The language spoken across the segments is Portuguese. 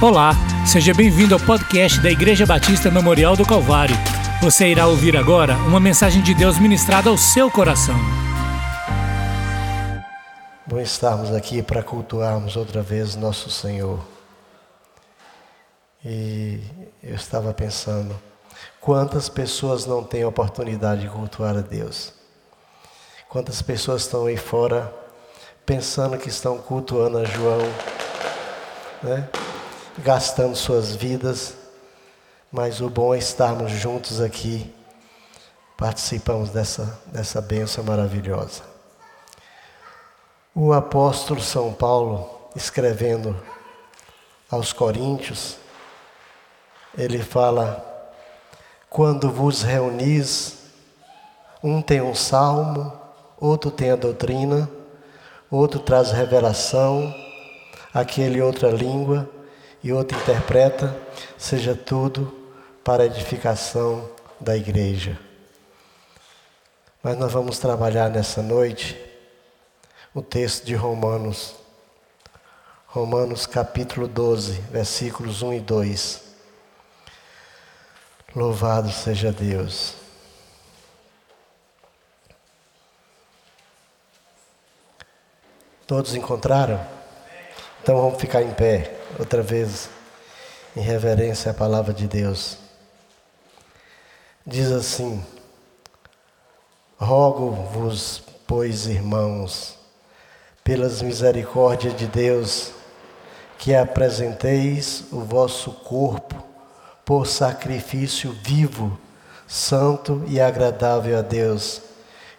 Olá, seja bem-vindo ao podcast da Igreja Batista Memorial do Calvário. Você irá ouvir agora uma mensagem de Deus ministrada ao seu coração. Bom estarmos aqui para cultuarmos outra vez nosso Senhor. E eu estava pensando, quantas pessoas não têm oportunidade de cultuar a Deus? Quantas pessoas estão aí fora pensando que estão cultuando a João, né? Gastando suas vidas, mas o bom é estarmos juntos aqui, participamos dessa, dessa bênção maravilhosa. O apóstolo São Paulo, escrevendo aos Coríntios, ele fala: quando vos reunis, um tem um salmo, outro tem a doutrina, outro traz revelação, aquele outra língua e outro interpreta, seja tudo para a edificação da igreja. Mas nós vamos trabalhar nessa noite o texto de Romanos, Romanos capítulo 12, versículos 1 e 2. Louvado seja Deus. Todos encontraram? Então vamos ficar em pé outra vez, em reverência à palavra de Deus. Diz assim: Rogo-vos, pois, irmãos, pelas misericórdias de Deus, que apresenteis o vosso corpo por sacrifício vivo, santo e agradável a Deus,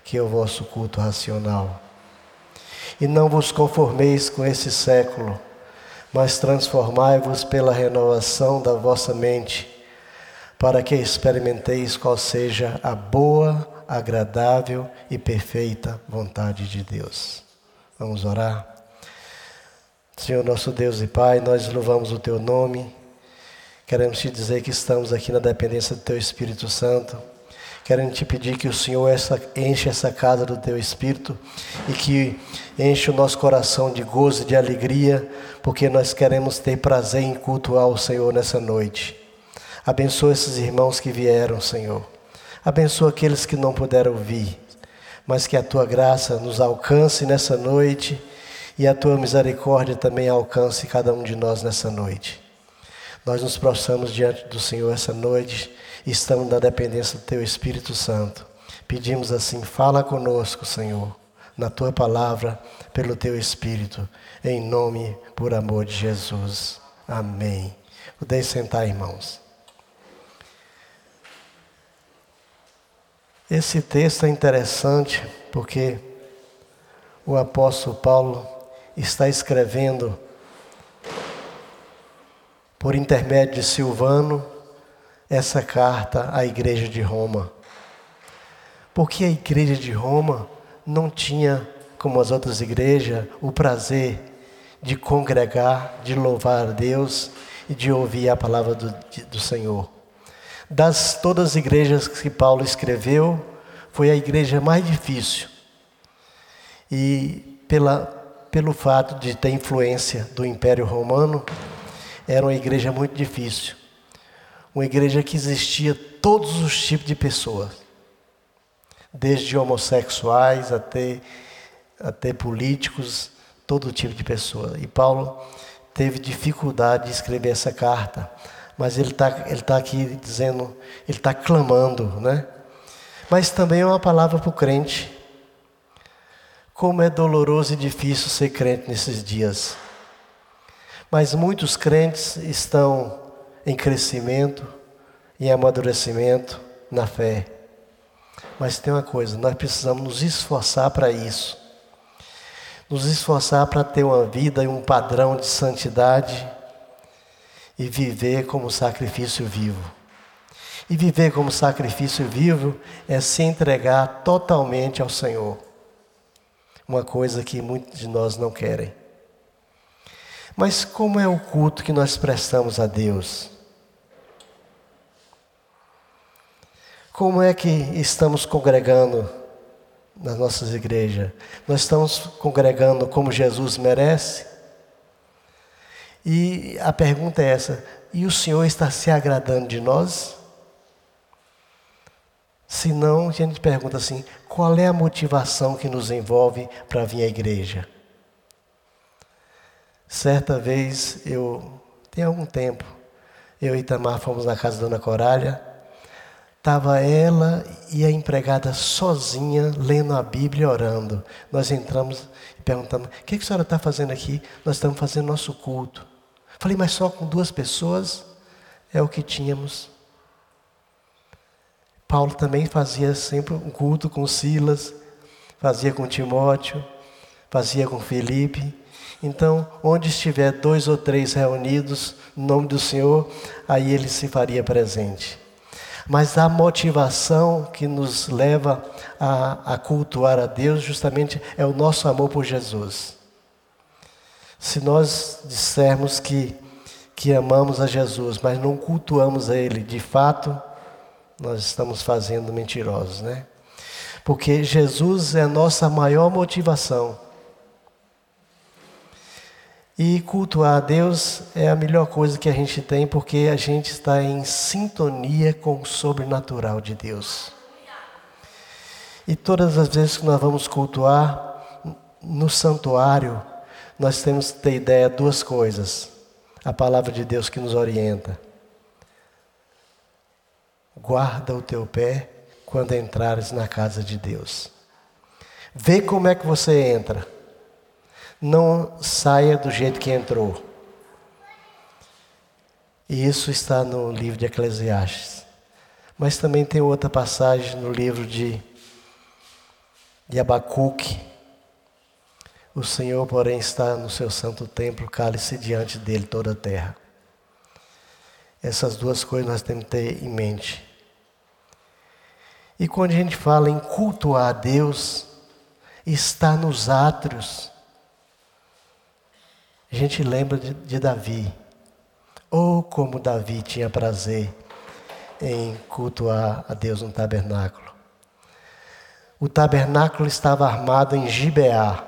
que é o vosso culto racional. E não vos conformeis com esse século, mas transformai-vos pela renovação da vossa mente, para que experimenteis qual seja a boa, agradável e perfeita vontade de Deus. Vamos orar? Senhor nosso Deus e Pai, nós louvamos o Teu nome, queremos te dizer que estamos aqui na dependência do Teu Espírito Santo Querendo te pedir que o Senhor essa, enche essa casa do teu espírito e que enche o nosso coração de gozo e de alegria, porque nós queremos ter prazer em cultuar o Senhor nessa noite. Abençoa esses irmãos que vieram, Senhor. Abençoa aqueles que não puderam vir, mas que a tua graça nos alcance nessa noite e a tua misericórdia também alcance cada um de nós nessa noite. Nós nos prostramos diante do Senhor essa noite estamos na dependência do Teu Espírito Santo. Pedimos assim: fala conosco, Senhor, na Tua palavra, pelo Teu Espírito, em nome, por amor de Jesus. Amém. Podem sentar, irmãos. Esse texto é interessante porque o apóstolo Paulo está escrevendo por intermédio de Silvano essa carta à igreja de Roma. Porque a igreja de Roma não tinha, como as outras igrejas, o prazer de congregar, de louvar a Deus e de ouvir a palavra do, do Senhor. Das todas as igrejas que Paulo escreveu, foi a igreja mais difícil. E pela, pelo fato de ter influência do Império Romano, era uma igreja muito difícil uma igreja que existia todos os tipos de pessoas, desde homossexuais até, até políticos, todo tipo de pessoa. E Paulo teve dificuldade de escrever essa carta, mas ele está ele tá aqui dizendo, ele está clamando, né? Mas também é uma palavra para o crente. Como é doloroso e difícil ser crente nesses dias. Mas muitos crentes estão em crescimento, em amadurecimento na fé. Mas tem uma coisa, nós precisamos nos esforçar para isso. Nos esforçar para ter uma vida e um padrão de santidade e viver como sacrifício vivo. E viver como sacrifício vivo é se entregar totalmente ao Senhor. Uma coisa que muitos de nós não querem. Mas como é o culto que nós prestamos a Deus? Como é que estamos congregando nas nossas igrejas? Nós estamos congregando como Jesus merece? E a pergunta é essa: e o Senhor está se agradando de nós? Se não, a gente pergunta assim: qual é a motivação que nos envolve para vir à igreja? Certa vez, eu, tem algum tempo, eu e Itamar fomos na casa da Dona Coralha, estava ela e a empregada sozinha lendo a Bíblia e orando. Nós entramos e perguntamos: o que a senhora está fazendo aqui? Nós estamos fazendo nosso culto. Falei, mas só com duas pessoas? É o que tínhamos. Paulo também fazia sempre um culto com Silas, fazia com Timóteo, fazia com Felipe. Então, onde estiver dois ou três reunidos no nome do Senhor, aí ele se faria presente. Mas a motivação que nos leva a, a cultuar a Deus justamente é o nosso amor por Jesus. Se nós dissermos que, que amamos a Jesus, mas não cultuamos a Ele de fato, nós estamos fazendo mentirosos, né? Porque Jesus é a nossa maior motivação. E cultuar a Deus é a melhor coisa que a gente tem, porque a gente está em sintonia com o sobrenatural de Deus. E todas as vezes que nós vamos cultuar no santuário, nós temos que ter ideia de duas coisas. A palavra de Deus que nos orienta. Guarda o teu pé quando entrares na casa de Deus. Vê como é que você entra. Não saia do jeito que entrou. E isso está no livro de Eclesiastes. Mas também tem outra passagem no livro de, de Abacuque. O Senhor, porém, está no seu santo templo, cale-se diante dele toda a terra. Essas duas coisas nós temos que ter em mente. E quando a gente fala em cultuar a Deus, está nos átrios. A gente lembra de, de Davi. Ou oh, como Davi tinha prazer em cultuar a Deus no tabernáculo. O tabernáculo estava armado em Gibeá,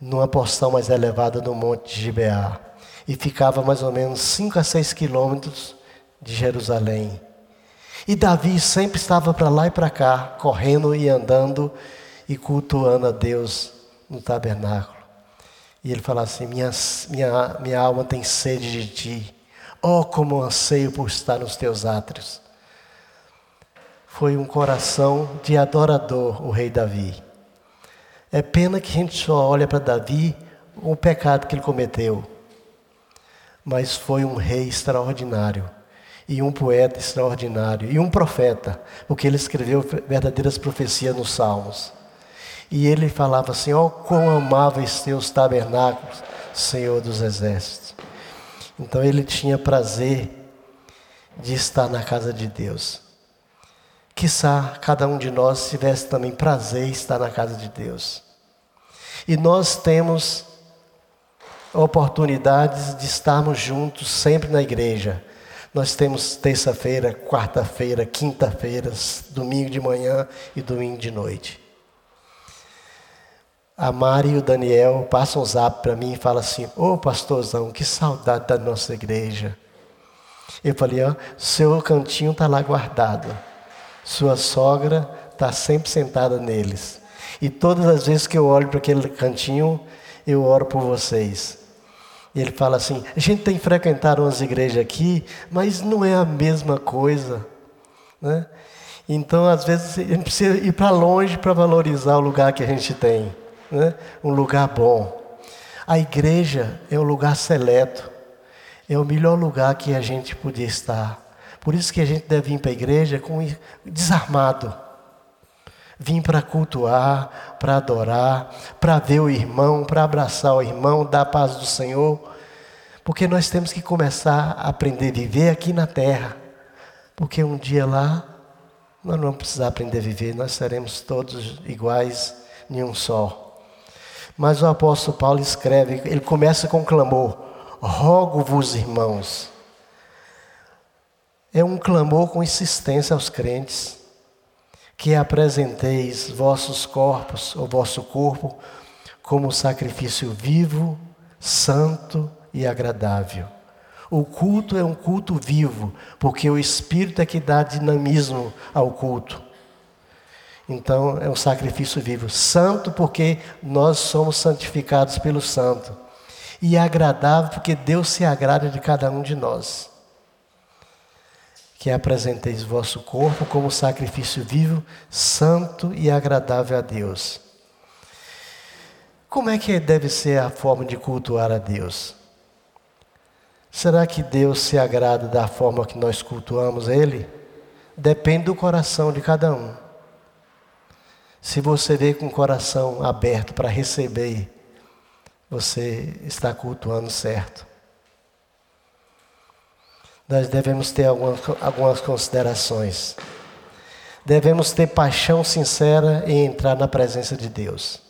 numa porção mais elevada do monte Gibeá, e ficava mais ou menos 5 a 6 quilômetros de Jerusalém. E Davi sempre estava para lá e para cá, correndo e andando e cultuando a Deus no tabernáculo. E ele fala assim: minha, minha, minha alma tem sede de ti. Oh, como anseio por estar nos teus átrios. Foi um coração de adorador o rei Davi. É pena que a gente só olha para Davi o pecado que ele cometeu. Mas foi um rei extraordinário e um poeta extraordinário, e um profeta, porque ele escreveu verdadeiras profecias nos Salmos. E ele falava assim: Ó, oh, quão amáveis teus tabernáculos, Senhor dos exércitos. Então ele tinha prazer de estar na casa de Deus. Quizá cada um de nós tivesse também prazer em estar na casa de Deus. E nós temos oportunidades de estarmos juntos sempre na igreja nós temos terça-feira, quarta-feira, quinta-feira, domingo de manhã e domingo de noite. A Mari e o Daniel passam um zap para mim e falam assim: Ô oh, pastorzão, que saudade da nossa igreja. Eu falei: ó, seu cantinho está lá guardado. Sua sogra está sempre sentada neles. E todas as vezes que eu olho para aquele cantinho, eu oro por vocês. E ele fala assim: a gente tem frequentado umas igrejas aqui, mas não é a mesma coisa. Né? Então, às vezes, a gente precisa ir para longe para valorizar o lugar que a gente tem. Né? Um lugar bom. A igreja é um lugar seleto. É o melhor lugar que a gente podia estar. Por isso que a gente deve vir para a igreja com desarmado. Vim para cultuar, para adorar, para ver o irmão, para abraçar o irmão, dar a paz do Senhor. Porque nós temos que começar a aprender a viver aqui na terra. Porque um dia lá, nós não vamos precisar aprender a viver, nós seremos todos iguais em um só. Mas o apóstolo Paulo escreve, ele começa com um clamor: Rogo-vos, irmãos. É um clamor com insistência aos crentes que apresenteis vossos corpos, ou vosso corpo, como sacrifício vivo, santo e agradável. O culto é um culto vivo, porque o Espírito é que dá dinamismo ao culto. Então é um sacrifício vivo. Santo, porque nós somos santificados pelo Santo. E agradável, porque Deus se agrada de cada um de nós. Que apresenteis vosso corpo como sacrifício vivo, santo e agradável a Deus. Como é que deve ser a forma de cultuar a Deus? Será que Deus se agrada da forma que nós cultuamos Ele? Depende do coração de cada um. Se você vê com o coração aberto para receber, você está cultuando certo. Nós devemos ter algumas, algumas considerações. Devemos ter paixão sincera em entrar na presença de Deus.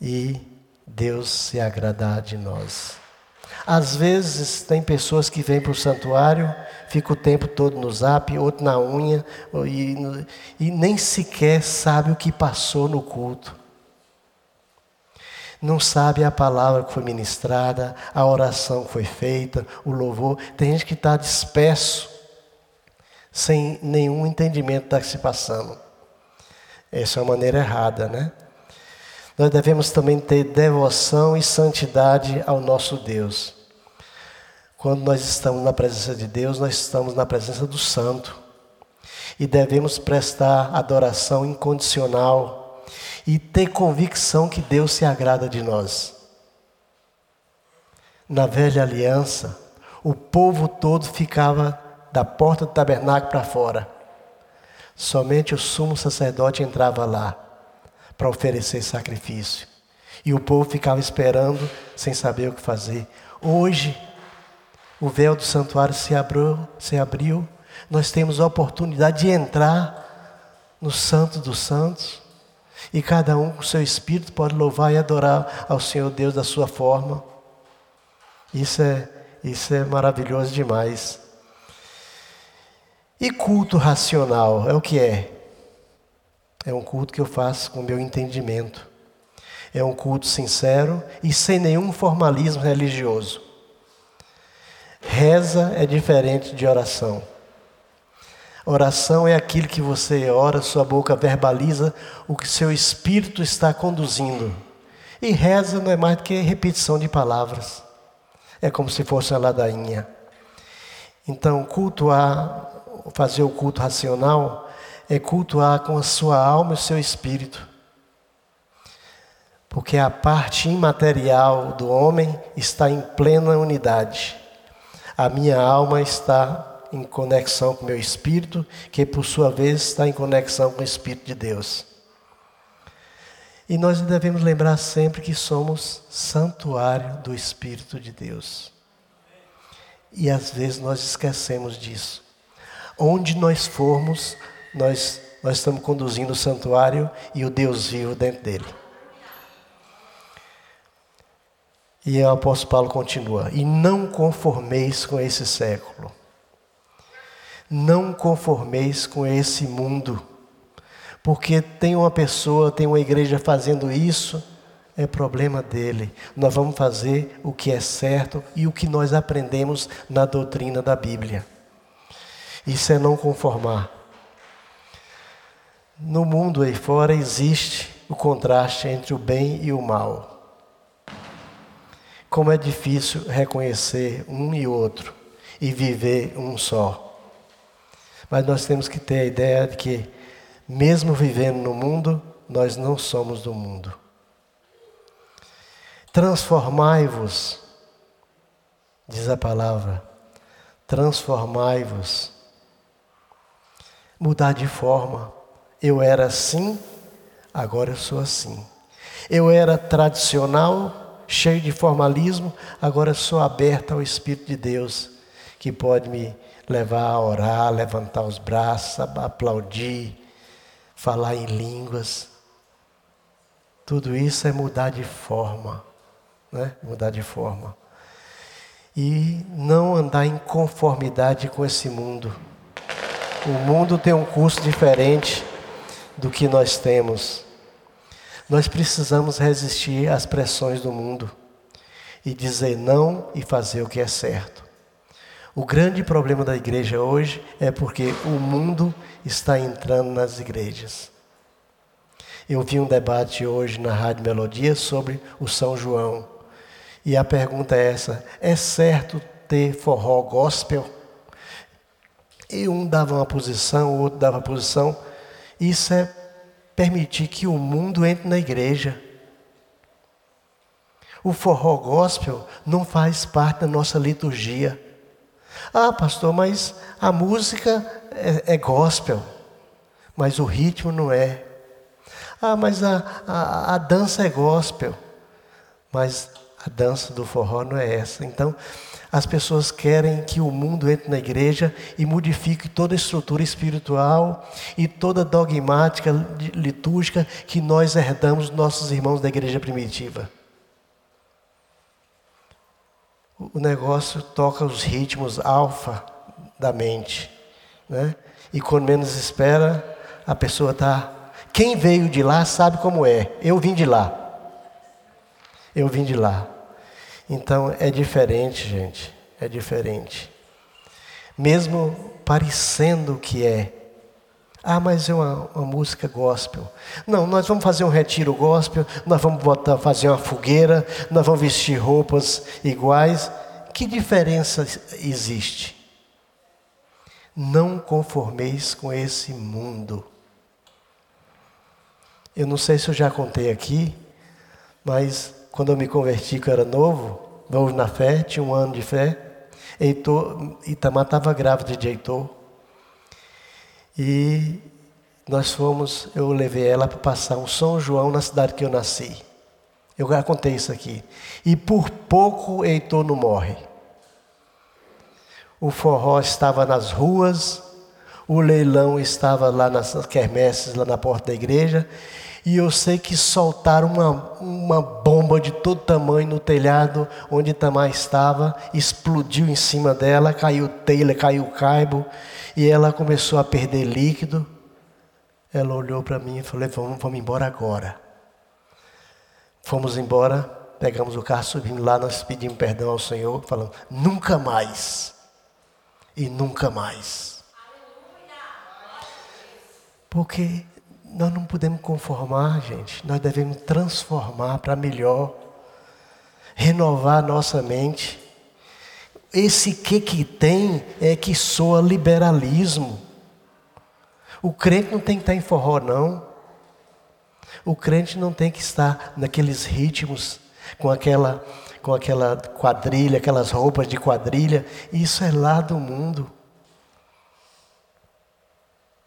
E Deus se agradar de nós. Às vezes tem pessoas que vêm para o santuário, ficam o tempo todo no zap, outro na unha, e, e nem sequer sabe o que passou no culto. Não sabe a palavra que foi ministrada, a oração que foi feita, o louvor. Tem gente que está disperso, sem nenhum entendimento do que se passando. Essa é uma maneira errada, né? Nós devemos também ter devoção e santidade ao nosso Deus. Quando nós estamos na presença de Deus, nós estamos na presença do Santo. E devemos prestar adoração incondicional e ter convicção que Deus se agrada de nós. Na velha aliança, o povo todo ficava da porta do tabernáculo para fora. Somente o sumo sacerdote entrava lá para oferecer sacrifício. E o povo ficava esperando, sem saber o que fazer. Hoje, o véu do santuário se abriu, se abriu. Nós temos a oportunidade de entrar no Santo dos Santos. E cada um com seu espírito pode louvar e adorar ao Senhor Deus da sua forma. Isso é, isso é maravilhoso demais. E culto racional é o que é? É um culto que eu faço com o meu entendimento. É um culto sincero e sem nenhum formalismo religioso. Reza é diferente de oração. Oração é aquilo que você ora, sua boca verbaliza o que seu espírito está conduzindo. E reza não é mais do que repetição de palavras. É como se fosse uma ladainha. Então, cultuar, fazer o culto racional, é cultuar com a sua alma e o seu espírito. Porque a parte imaterial do homem está em plena unidade. A minha alma está em conexão com o meu espírito, que por sua vez está em conexão com o Espírito de Deus. E nós devemos lembrar sempre que somos santuário do Espírito de Deus. E às vezes nós esquecemos disso. Onde nós formos, nós, nós estamos conduzindo o santuário e o Deus vivo dentro dele. E o apóstolo Paulo continua: E não conformeis com esse século, não conformeis com esse mundo, porque tem uma pessoa, tem uma igreja fazendo isso, é problema dele. Nós vamos fazer o que é certo e o que nós aprendemos na doutrina da Bíblia. Isso é não conformar. No mundo aí fora existe o contraste entre o bem e o mal. Como é difícil reconhecer um e outro e viver um só. Mas nós temos que ter a ideia de que, mesmo vivendo no mundo, nós não somos do mundo. Transformai-vos, diz a palavra, transformai-vos. Mudar de forma. Eu era assim, agora eu sou assim. Eu era tradicional, cheio de formalismo, agora eu sou aberto ao Espírito de Deus, que pode me levar a orar, levantar os braços, aplaudir, falar em línguas. Tudo isso é mudar de forma, né? Mudar de forma. E não andar em conformidade com esse mundo. O mundo tem um curso diferente do que nós temos. Nós precisamos resistir às pressões do mundo. e dizer não e fazer o que é certo. O grande problema da igreja hoje é porque o mundo está entrando nas igrejas. Eu vi um debate hoje na Rádio Melodia sobre o São João. E a pergunta é essa: é certo ter forró gospel? E um dava uma posição, o outro dava posição. Isso é permitir que o mundo entre na igreja. O forró gospel não faz parte da nossa liturgia. Ah, pastor, mas a música é, é gospel, mas o ritmo não é. Ah, mas a, a, a dança é gospel, mas a dança do forró não é essa. Então, as pessoas querem que o mundo entre na igreja e modifique toda a estrutura espiritual e toda a dogmática litúrgica que nós herdamos dos nossos irmãos da igreja primitiva. O negócio toca os ritmos alfa da mente. Né? E quando menos espera, a pessoa está. Quem veio de lá sabe como é. Eu vim de lá. Eu vim de lá. Então é diferente, gente. É diferente. Mesmo parecendo que é. Ah, mas é uma, uma, música gospel. Não, nós vamos fazer um retiro gospel, nós vamos botar, fazer uma fogueira, nós vamos vestir roupas iguais. Que diferença existe? Não conformeis com esse mundo. Eu não sei se eu já contei aqui, mas quando eu me converti, que eu era novo, novo na fé, tinha um ano de fé, Heitor, Itamar estava grávida de Heitor. E nós fomos, eu levei ela para passar um São João na cidade que eu nasci. Eu já contei isso aqui. E por pouco Heitor não morre. O forró estava nas ruas, o leilão estava lá nas quermesses, lá na porta da igreja, e eu sei que soltaram uma, uma bomba de todo tamanho no telhado onde Tamar estava, explodiu em cima dela, caiu telha, caiu caibo, e ela começou a perder líquido. Ela olhou para mim e falou: vamos, vamos embora agora. Fomos embora, pegamos o carro, subimos lá, nós pedimos perdão ao Senhor, falando: nunca mais, e nunca mais. Porque nós não podemos conformar, gente. Nós devemos transformar para melhor, renovar nossa mente. Esse que que tem é que soa liberalismo. O crente não tem que estar em forró, não. O crente não tem que estar naqueles ritmos, com aquela, com aquela quadrilha, aquelas roupas de quadrilha. Isso é lá do mundo.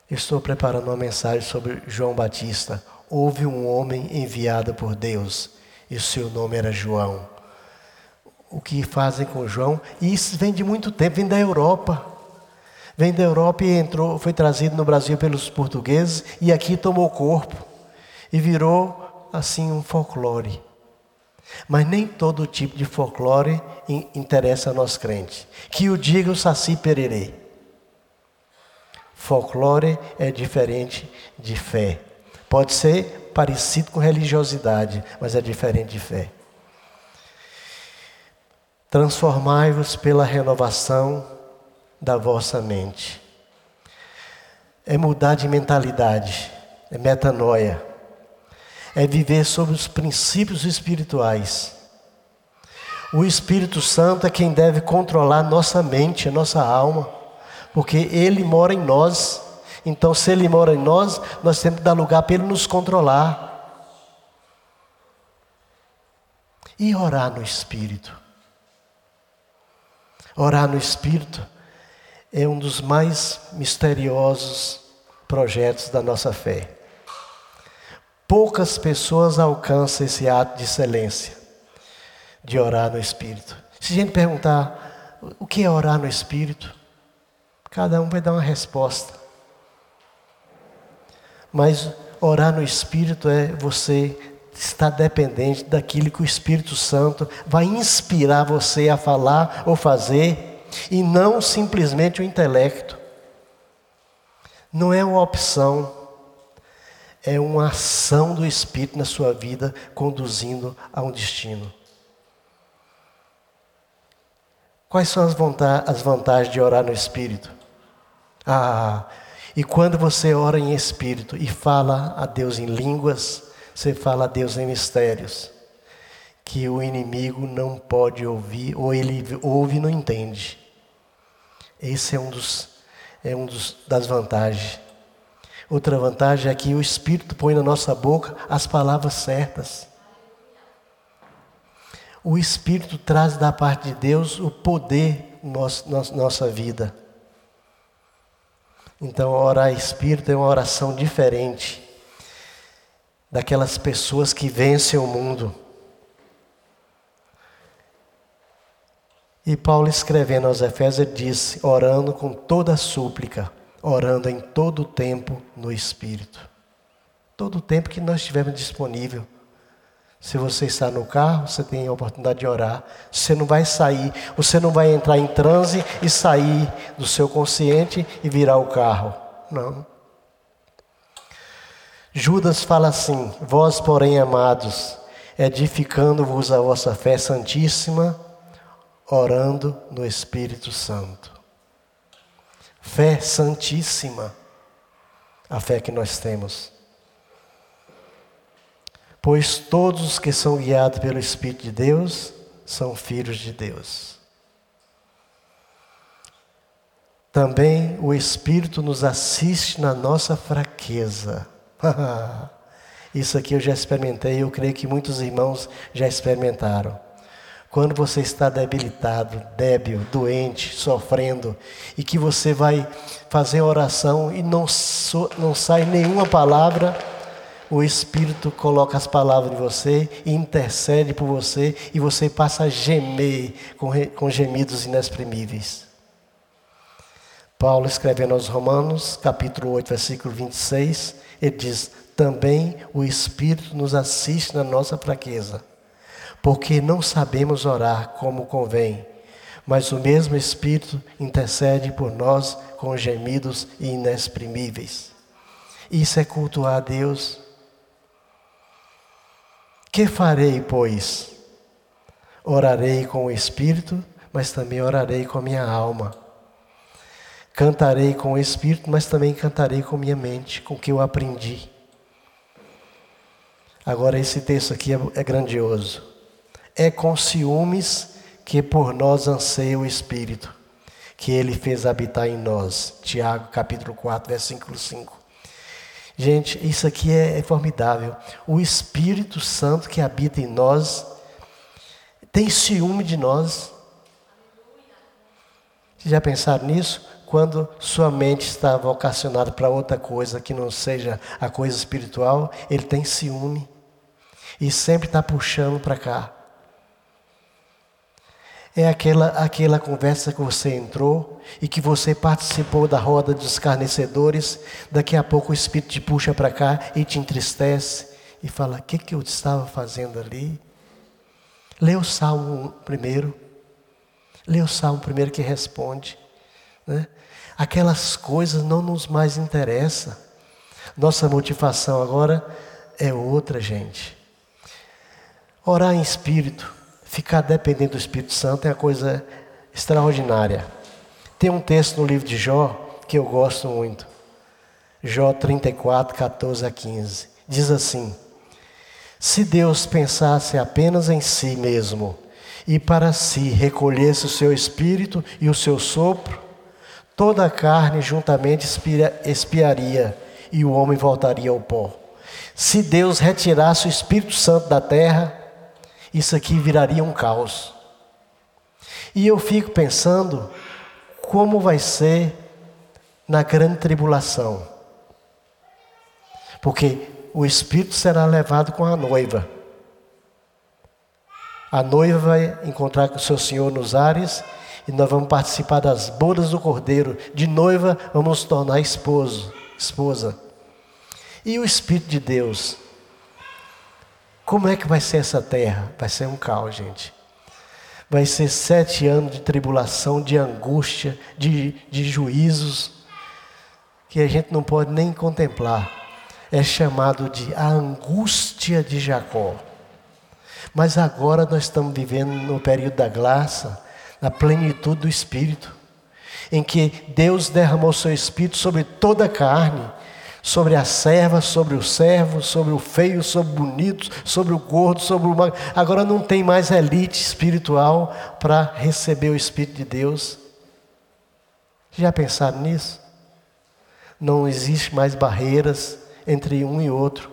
Estou preparando uma mensagem sobre João Batista. Houve um homem enviado por Deus e seu nome era João. O que fazem com João? E isso vem de muito tempo, vem da Europa. Vem da Europa e entrou, foi trazido no Brasil pelos portugueses e aqui tomou corpo e virou assim um folclore. Mas nem todo tipo de folclore interessa a nós crentes. Que o diga o Saci Pererê. Folclore é diferente de fé. Pode ser parecido com religiosidade, mas é diferente de fé. Transformai-vos pela renovação da vossa mente. É mudar de mentalidade, é metanoia. É viver sobre os princípios espirituais. O Espírito Santo é quem deve controlar nossa mente, nossa alma porque Ele mora em nós. Então, se Ele mora em nós, nós temos que dar lugar para Ele nos controlar. E orar no Espírito. Orar no Espírito é um dos mais misteriosos projetos da nossa fé. Poucas pessoas alcançam esse ato de excelência, de orar no Espírito. Se a gente perguntar, o que é orar no Espírito? Cada um vai dar uma resposta. Mas orar no Espírito é você estar dependente daquilo que o Espírito Santo vai inspirar você a falar ou fazer, e não simplesmente o intelecto. Não é uma opção, é uma ação do Espírito na sua vida, conduzindo a um destino. Quais são as, as vantagens de orar no Espírito? Ah, e quando você ora em Espírito e fala a Deus em línguas, você fala a Deus em mistérios, que o inimigo não pode ouvir, ou ele ouve e não entende. Esse é um dos, é um dos das vantagens. Outra vantagem é que o Espírito põe na nossa boca as palavras certas. O Espírito traz da parte de Deus o poder nossa, nossa vida. Então, orar Espírito é uma oração diferente daquelas pessoas que vencem o mundo. E Paulo escrevendo aos Efésios disse: orando com toda súplica, orando em todo o tempo no Espírito. Todo o tempo que nós tivermos disponível. Se você está no carro, você tem a oportunidade de orar. Você não vai sair, você não vai entrar em transe e sair do seu consciente e virar o carro. Não. Judas fala assim: Vós, porém, amados, edificando-vos a vossa fé santíssima, orando no Espírito Santo. Fé santíssima, a fé que nós temos. Pois todos os que são guiados pelo Espírito de Deus são filhos de Deus. Também o Espírito nos assiste na nossa fraqueza. Isso aqui eu já experimentei, eu creio que muitos irmãos já experimentaram. Quando você está debilitado, débil, doente, sofrendo, e que você vai fazer oração e não, so, não sai nenhuma palavra, o Espírito coloca as palavras em você intercede por você, e você passa a gemer com, com gemidos inexprimíveis. Paulo escrevendo aos Romanos, capítulo 8, versículo 26, ele diz: Também o Espírito nos assiste na nossa fraqueza porque não sabemos orar como convém, mas o mesmo Espírito intercede por nós com gemidos inexprimíveis. Isso é cultuar a Deus. Que farei, pois? Orarei com o Espírito, mas também orarei com a minha alma. Cantarei com o Espírito, mas também cantarei com minha mente, com o que eu aprendi. Agora, esse texto aqui é, é grandioso. É com ciúmes que por nós anseia o Espírito, que ele fez habitar em nós. Tiago, capítulo 4, versículo 5. Gente, isso aqui é, é formidável. O Espírito Santo que habita em nós tem ciúme de nós. Já pensaram nisso? Quando sua mente está vocacionada para outra coisa que não seja a coisa espiritual, ele tem ciúme. E sempre está puxando para cá. É aquela, aquela conversa que você entrou e que você participou da roda dos escarnecedores. Daqui a pouco o Espírito te puxa para cá e te entristece e fala: O que, que eu estava fazendo ali? Lê o Salmo primeiro. Lê o Salmo primeiro que responde. Né? Aquelas coisas não nos mais interessam. Nossa motivação agora é outra, gente. Orar em espírito Ficar dependente do Espírito Santo é uma coisa extraordinária. Tem um texto no livro de Jó que eu gosto muito. Jó 34, 14 a 15. Diz assim: Se Deus pensasse apenas em si mesmo e para si recolhesse o seu espírito e o seu sopro, toda a carne juntamente espiaria e o homem voltaria ao pó. Se Deus retirasse o Espírito Santo da terra, isso aqui viraria um caos. E eu fico pensando como vai ser na grande tribulação. Porque o Espírito será levado com a noiva. A noiva vai encontrar com o seu Senhor nos ares e nós vamos participar das bodas do Cordeiro. De noiva vamos tornar esposo, esposa. E o Espírito de Deus como é que vai ser essa terra? Vai ser um caos, gente. Vai ser sete anos de tribulação, de angústia, de, de juízos, que a gente não pode nem contemplar. É chamado de a angústia de Jacó. Mas agora nós estamos vivendo no período da graça, na plenitude do Espírito, em que Deus derramou seu Espírito sobre toda a carne, sobre a serva, sobre o servo, sobre o feio, sobre o bonito, sobre o gordo, sobre o magro. Agora não tem mais elite espiritual para receber o Espírito de Deus. Já pensaram nisso? Não existe mais barreiras entre um e outro,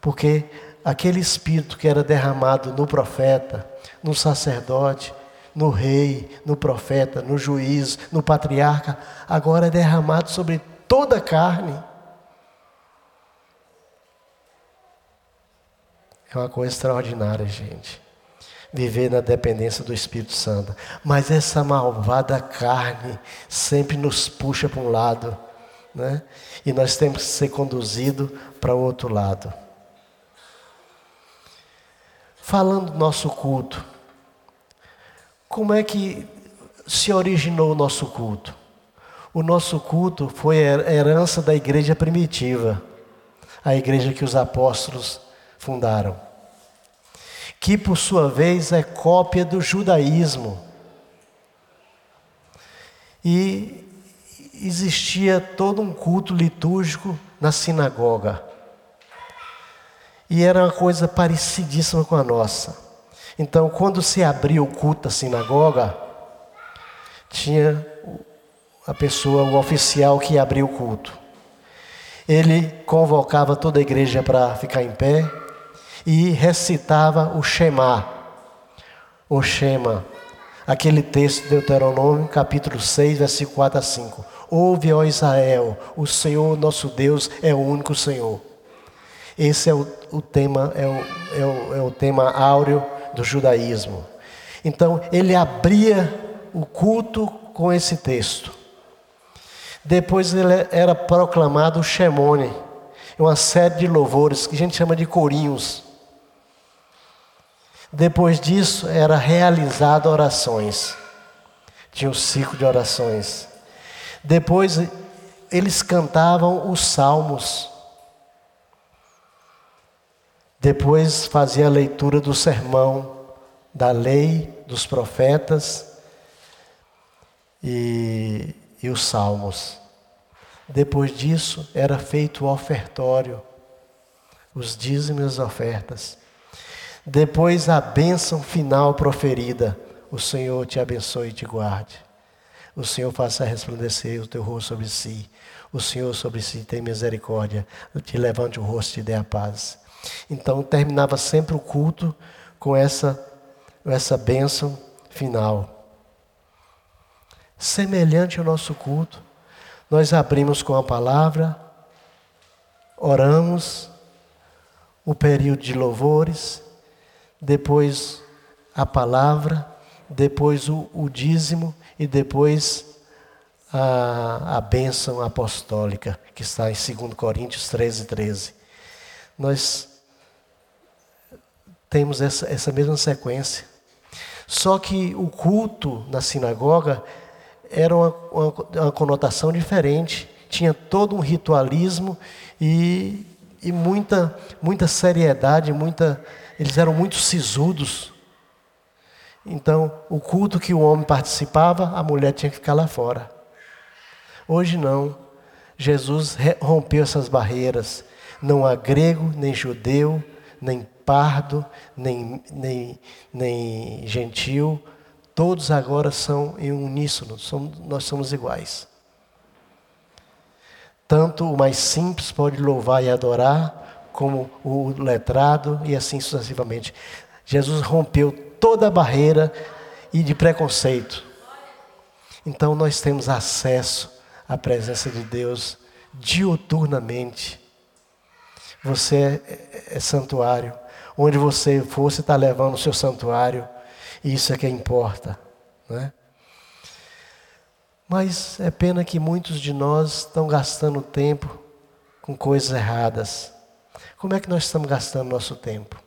porque aquele Espírito que era derramado no profeta, no sacerdote, no rei, no profeta, no juiz, no patriarca, agora é derramado sobre toda a carne. É uma coisa extraordinária, gente. Viver na dependência do Espírito Santo. Mas essa malvada carne sempre nos puxa para um lado, né? E nós temos que ser conduzidos para o outro lado. Falando do nosso culto, como é que se originou o nosso culto? O nosso culto foi a herança da igreja primitiva, a igreja que os apóstolos fundaram, que por sua vez é cópia do judaísmo. E existia todo um culto litúrgico na sinagoga. E era uma coisa parecidíssima com a nossa. Então, quando se abria o culto da sinagoga, tinha a pessoa, o oficial que abria o culto. Ele convocava toda a igreja para ficar em pé e recitava o Shema. O Shema, aquele texto de Deuteronômio, capítulo 6, versículo 4 a 5. Ouve, ó Israel, o Senhor nosso Deus é o único Senhor. Esse é o, o tema, é o, é, o, é o tema áureo do judaísmo. Então, ele abria o culto com esse texto. Depois ele era proclamado Shemone, uma série de louvores que a gente chama de corinhos. Depois disso, era realizado orações. Tinha um ciclo de orações. Depois, eles cantavam os salmos. Depois, fazia a leitura do sermão, da lei, dos profetas e, e os salmos. Depois disso, era feito o ofertório, os dízimos e as ofertas. Depois a bênção final proferida: O Senhor te abençoe e te guarde. O Senhor faça resplandecer o teu rosto sobre si. O Senhor sobre si tem misericórdia. Te levante o rosto e te dê a paz. Então terminava sempre o culto com essa, essa bênção final. Semelhante ao nosso culto, nós abrimos com a palavra, oramos, o período de louvores, depois a palavra, depois o, o dízimo e depois a, a bênção apostólica, que está em 2 Coríntios 13, 13. Nós temos essa, essa mesma sequência. Só que o culto na sinagoga era uma, uma, uma conotação diferente. Tinha todo um ritualismo e, e muita, muita seriedade, muita eles eram muito sisudos. Então, o culto que o homem participava, a mulher tinha que ficar lá fora. Hoje não. Jesus rompeu essas barreiras. Não há grego, nem judeu, nem pardo, nem, nem, nem gentil. Todos agora são em uníssono, somos, nós somos iguais. Tanto o mais simples pode louvar e adorar, como o letrado e assim sucessivamente. Jesus rompeu toda a barreira e de preconceito. Então nós temos acesso à presença de Deus diuturnamente. Você é, é, é santuário. Onde você for, você está levando o seu santuário. E isso é que importa. Né? Mas é pena que muitos de nós estão gastando tempo com coisas erradas. Como é que nós estamos gastando nosso tempo?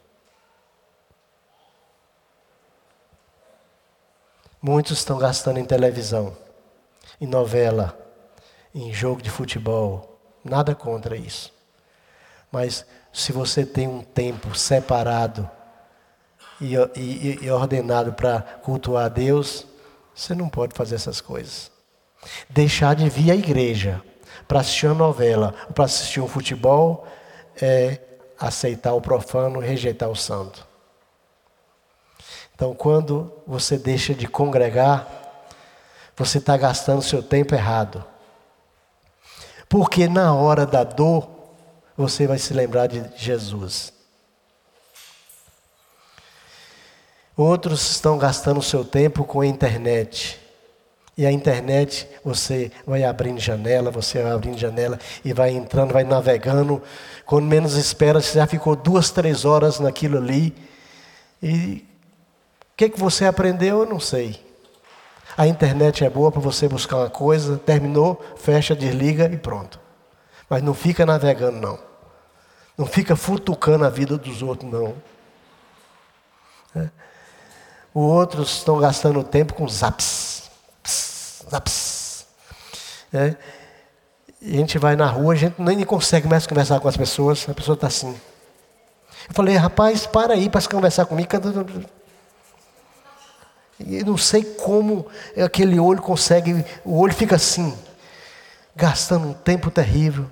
Muitos estão gastando em televisão, em novela, em jogo de futebol. Nada contra isso. Mas se você tem um tempo separado e, e, e ordenado para cultuar a Deus, Você não pode fazer essas coisas. Deixar de vir à igreja para assistir uma novela, para assistir um futebol, é aceitar o profano rejeitar o santo. Então, quando você deixa de congregar, você está gastando seu tempo errado. Porque na hora da dor, você vai se lembrar de Jesus. Outros estão gastando seu tempo com a internet. E a internet, você vai abrindo janela, você vai abrindo janela e vai entrando, vai navegando. Quando menos espera, você já ficou duas, três horas naquilo ali. E o que, que você aprendeu, eu não sei. A internet é boa para você buscar uma coisa, terminou, fecha, desliga e pronto. Mas não fica navegando, não. Não fica futucando a vida dos outros, não. É. Os outros estão gastando tempo com zaps. Zaps. É. E a gente vai na rua, a gente nem consegue mais conversar com as pessoas, a pessoa está assim. Eu falei, rapaz, para aí para se conversar comigo. E não sei como aquele olho consegue, o olho fica assim, gastando um tempo terrível.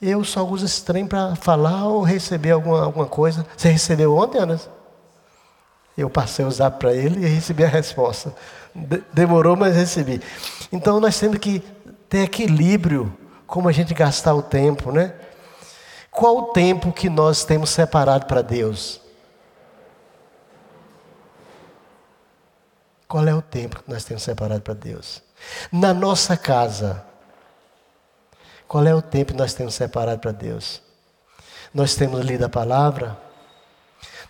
Eu só uso esse trem para falar ou receber alguma, alguma coisa. Você recebeu ontem, Ana? Eu passei o zap para ele e recebi a resposta. De demorou, mas recebi. Então nós temos que ter equilíbrio como a gente gastar o tempo, né? Qual o tempo que nós temos separado para Deus? Qual é o tempo que nós temos separado para Deus? Na nossa casa, qual é o tempo que nós temos separado para Deus? Nós temos lido a palavra,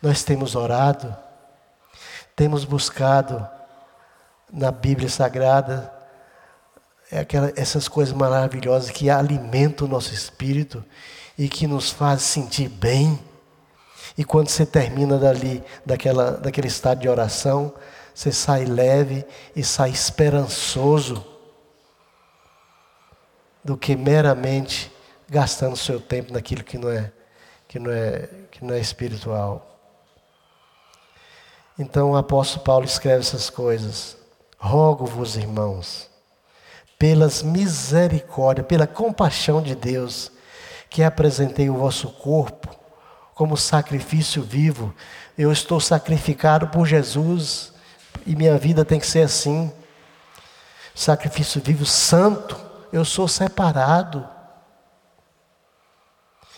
nós temos orado, temos buscado na Bíblia Sagrada é aquela, essas coisas maravilhosas que alimentam o nosso espírito e que nos fazem sentir bem. E quando você termina dali, daquela, daquele estado de oração, você sai leve e sai esperançoso do que meramente gastando seu tempo naquilo que não é que não é que não é espiritual. Então o apóstolo Paulo escreve essas coisas. Rogo-vos, irmãos, pelas misericórdias, pela compaixão de Deus, que apresentei o vosso corpo como sacrifício vivo. Eu estou sacrificado por Jesus e minha vida tem que ser assim. Sacrifício vivo santo, eu sou separado.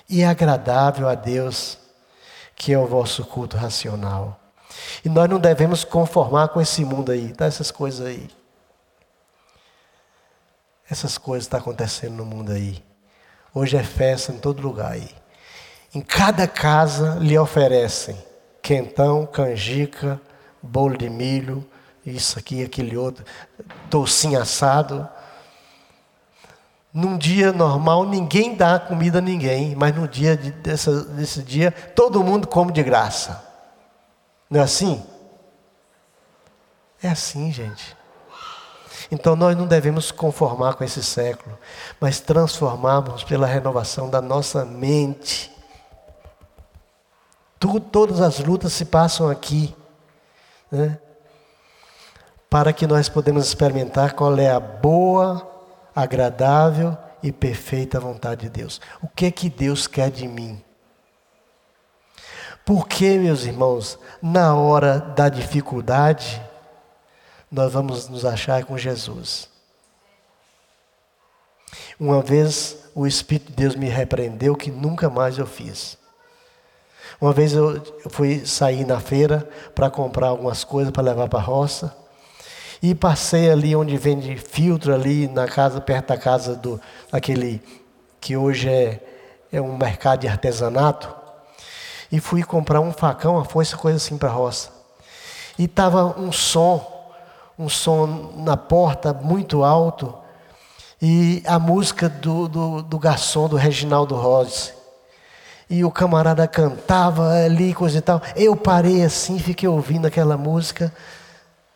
E é agradável a Deus, que é o vosso culto racional. E nós não devemos conformar com esse mundo aí, tá? essas coisas aí. Essas coisas estão tá acontecendo no mundo aí. Hoje é festa em todo lugar aí. Em cada casa lhe oferecem quentão, canjica, bolo de milho, isso aqui, aquele outro, docinho assado. Num dia normal, ninguém dá comida a ninguém, mas no dia de, dessa, desse dia, todo mundo come de graça. Não é assim? É assim, gente. Então nós não devemos conformar com esse século, mas transformarmos pela renovação da nossa mente. Tu, todas as lutas se passam aqui né? para que nós podemos experimentar qual é a boa, agradável e perfeita vontade de Deus. O que é que Deus quer de mim? Porque, meus irmãos, na hora da dificuldade, nós vamos nos achar com Jesus. Uma vez o Espírito de Deus me repreendeu que nunca mais eu fiz. Uma vez eu, fui sair na feira para comprar algumas coisas para levar para a roça. E passei ali onde vende filtro, ali na casa, perto da casa do aquele que hoje é, é um mercado de artesanato. E fui comprar um facão, uma foice, coisa assim para a roça. E estava um som, um som na porta muito alto. E a música do, do, do garçom, do Reginaldo Rose e o camarada cantava ali, coisa e tal. Eu parei assim, fiquei ouvindo aquela música,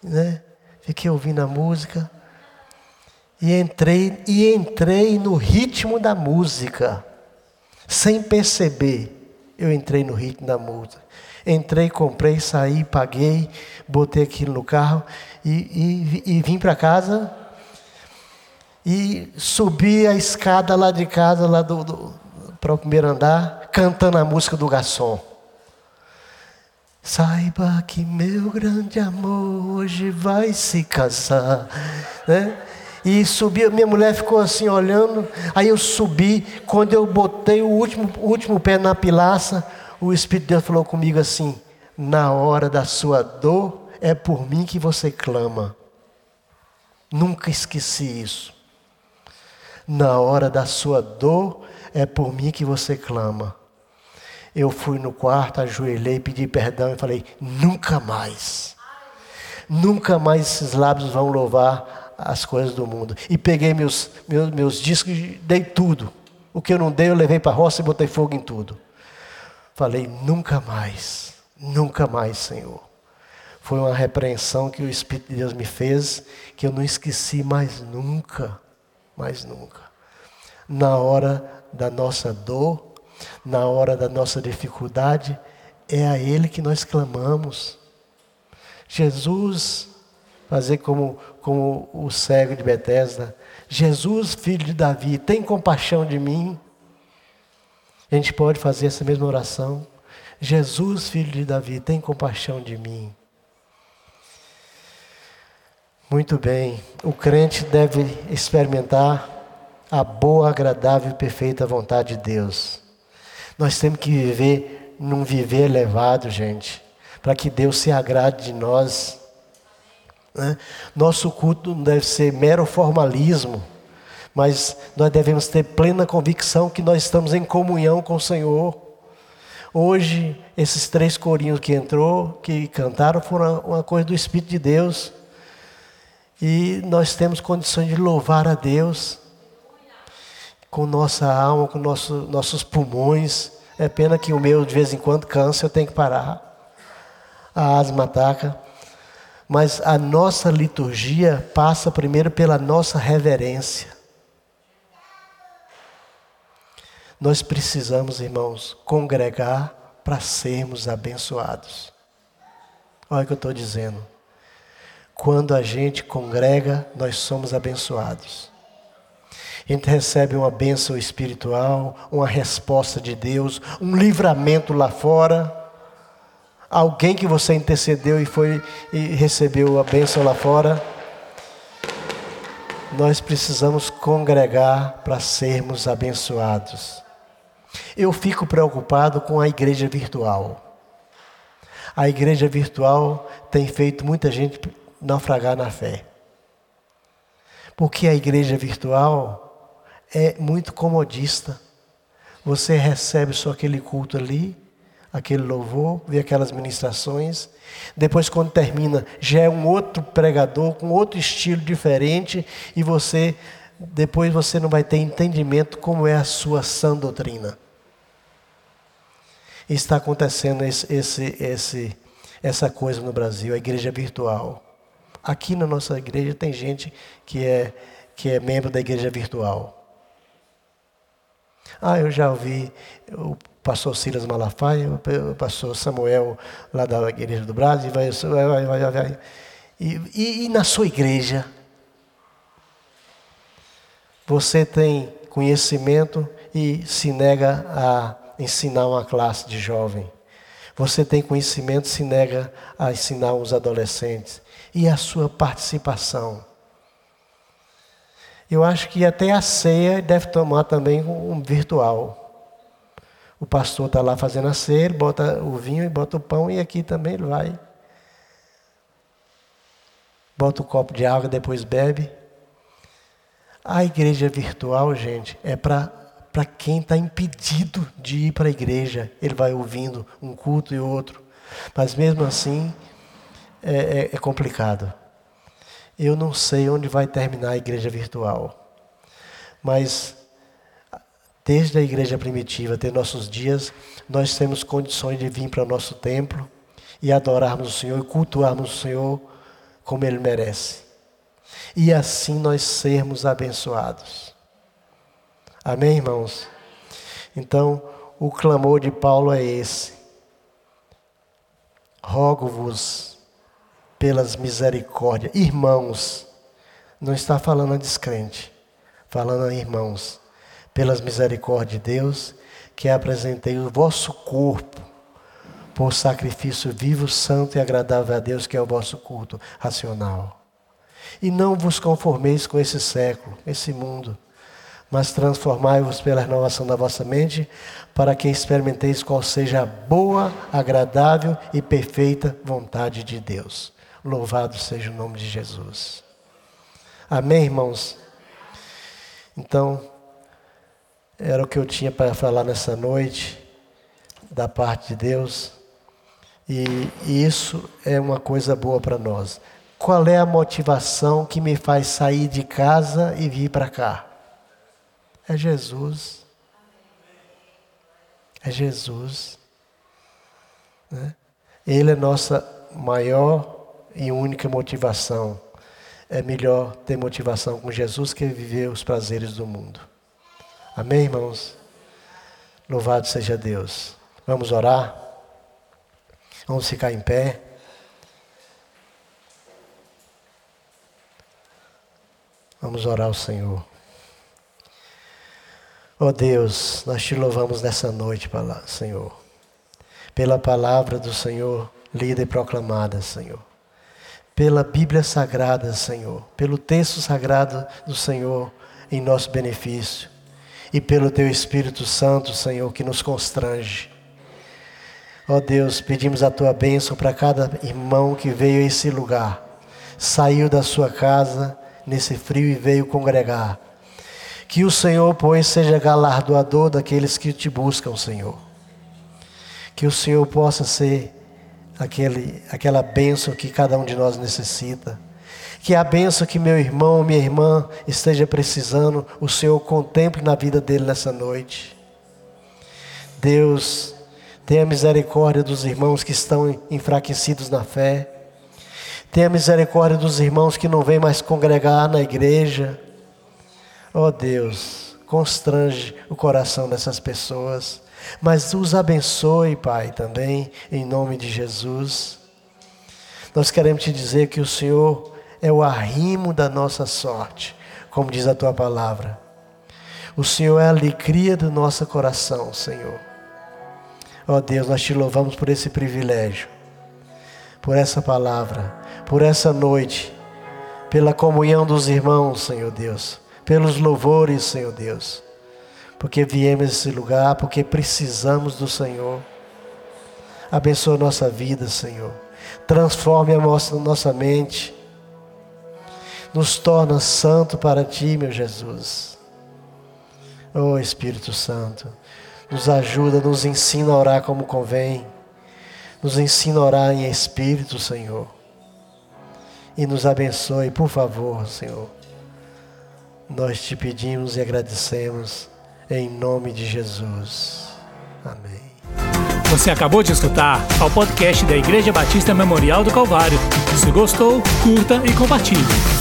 né? Fiquei ouvindo a música e entrei e entrei no ritmo da música, sem perceber. Eu entrei no ritmo da música. Entrei, comprei, saí, paguei, botei aquilo no carro e, e, e vim para casa e subi a escada lá de casa, lá do, do para o primeiro andar, cantando a música do garçom. Saiba que meu grande amor hoje vai se casar. Né? E subi, minha mulher ficou assim olhando. Aí eu subi. Quando eu botei o último, o último pé na pilaça, o Espírito de Deus falou comigo assim: Na hora da sua dor, é por mim que você clama. Nunca esqueci isso. Na hora da sua dor, é por mim que você clama. Eu fui no quarto, ajoelhei, pedi perdão e falei: nunca mais. Nunca mais esses lábios vão louvar as coisas do mundo. E peguei meus, meus, meus discos e dei tudo. O que eu não dei, eu levei para a roça e botei fogo em tudo. Falei: nunca mais, nunca mais, Senhor. Foi uma repreensão que o Espírito de Deus me fez, que eu não esqueci mais nunca, mais nunca. Na hora da nossa dor, na hora da nossa dificuldade, é a Ele que nós clamamos. Jesus, fazer como, como o cego de Betesda, Jesus, filho de Davi, tem compaixão de mim. A gente pode fazer essa mesma oração. Jesus, filho de Davi, tem compaixão de mim. Muito bem, o crente deve experimentar a boa, agradável e perfeita vontade de Deus. Nós temos que viver num viver elevado, gente, para que Deus se agrade de nós. Né? Nosso culto não deve ser mero formalismo, mas nós devemos ter plena convicção que nós estamos em comunhão com o Senhor. Hoje, esses três corinhos que entrou, que cantaram, foram uma coisa do Espírito de Deus. E nós temos condições de louvar a Deus com nossa alma, com nosso, nossos pulmões. É pena que o meu de vez em quando cansa, eu tenho que parar. A asma ataca. Mas a nossa liturgia passa primeiro pela nossa reverência. Nós precisamos, irmãos, congregar para sermos abençoados. Olha o que eu estou dizendo. Quando a gente congrega, nós somos abençoados. A gente recebe uma bênção espiritual, uma resposta de Deus, um livramento lá fora. Alguém que você intercedeu e foi e recebeu a bênção lá fora. Nós precisamos congregar para sermos abençoados. Eu fico preocupado com a igreja virtual. A igreja virtual tem feito muita gente naufragar na fé. Porque a igreja virtual é muito comodista. Você recebe só aquele culto ali, aquele louvor, vê aquelas ministrações. Depois, quando termina, já é um outro pregador com outro estilo diferente e você depois você não vai ter entendimento como é a sua sã doutrina. Está acontecendo esse, esse, esse, essa coisa no Brasil, a igreja virtual. Aqui na nossa igreja tem gente que é, que é membro da igreja virtual. Ah, eu já ouvi o pastor Silas Malafaia, o pastor Samuel, lá da Igreja do Brasil, vai, vai, vai, vai. E, e, e na sua igreja, você tem conhecimento e se nega a ensinar uma classe de jovem. Você tem conhecimento e se nega a ensinar os adolescentes. E a sua participação. Eu acho que até a ceia deve tomar também um virtual. O pastor está lá fazendo a ceia, bota o vinho e bota o pão, e aqui também ele vai. Bota o um copo de água, depois bebe. A igreja virtual, gente, é para para quem está impedido de ir para a igreja. Ele vai ouvindo um culto e outro. Mas mesmo assim, é, é, é complicado. Eu não sei onde vai terminar a igreja virtual. Mas desde a igreja primitiva até nossos dias, nós temos condições de vir para o nosso templo e adorarmos o Senhor e cultuarmos o Senhor como Ele merece. E assim nós sermos abençoados. Amém, irmãos? Então, o clamor de Paulo é esse: rogo-vos pelas misericórdias, irmãos, não está falando a descrente, falando a irmãos, pelas misericórdias de Deus, que apresentei o vosso corpo por sacrifício vivo, santo e agradável a Deus, que é o vosso culto racional. E não vos conformeis com esse século, esse mundo, mas transformai-vos pela renovação da vossa mente, para que experimenteis qual seja a boa, agradável e perfeita vontade de Deus. Louvado seja o nome de Jesus. Amém, irmãos? Então, era o que eu tinha para falar nessa noite, da parte de Deus, e isso é uma coisa boa para nós. Qual é a motivação que me faz sair de casa e vir para cá? É Jesus. É Jesus. Né? Ele é nossa maior e única motivação. É melhor ter motivação com Jesus que viver os prazeres do mundo. Amém, irmãos? Louvado seja Deus. Vamos orar? Vamos ficar em pé. Vamos orar ao Senhor. Ó oh Deus, nós te louvamos nessa noite, Senhor, pela palavra do Senhor lida e proclamada, Senhor, pela Bíblia Sagrada, Senhor, pelo texto sagrado do Senhor em nosso benefício e pelo Teu Espírito Santo, Senhor, que nos constrange. Ó oh Deus, pedimos a Tua bênção para cada irmão que veio a esse lugar, saiu da sua casa nesse frio e veio congregar que o Senhor, pois, seja galardoador daqueles que te buscam, Senhor. Que o Senhor possa ser aquele, aquela bênção que cada um de nós necessita. Que a bênção que meu irmão, minha irmã esteja precisando, o Senhor contemple na vida dele nessa noite. Deus, tenha misericórdia dos irmãos que estão enfraquecidos na fé. Tenha misericórdia dos irmãos que não vêm mais congregar na igreja Ó oh Deus, constrange o coração dessas pessoas, mas os abençoe, Pai, também, em nome de Jesus. Nós queremos te dizer que o Senhor é o arrimo da nossa sorte, como diz a tua palavra. O Senhor é a alegria do nosso coração, Senhor. Ó oh Deus, nós te louvamos por esse privilégio, por essa palavra, por essa noite, pela comunhão dos irmãos, Senhor Deus pelos louvores, Senhor Deus, porque viemos a esse lugar, porque precisamos do Senhor. Abençoa nossa vida, Senhor. Transforme a nossa mente. Nos torna santo para Ti, meu Jesus. Oh Espírito Santo, nos ajuda, nos ensina a orar como convém. Nos ensina a orar em Espírito, Senhor. E nos abençoe, por favor, Senhor. Nós te pedimos e agradecemos em nome de Jesus. Amém. Você acabou de escutar o podcast da Igreja Batista Memorial do Calvário. Se gostou, curta e compartilhe.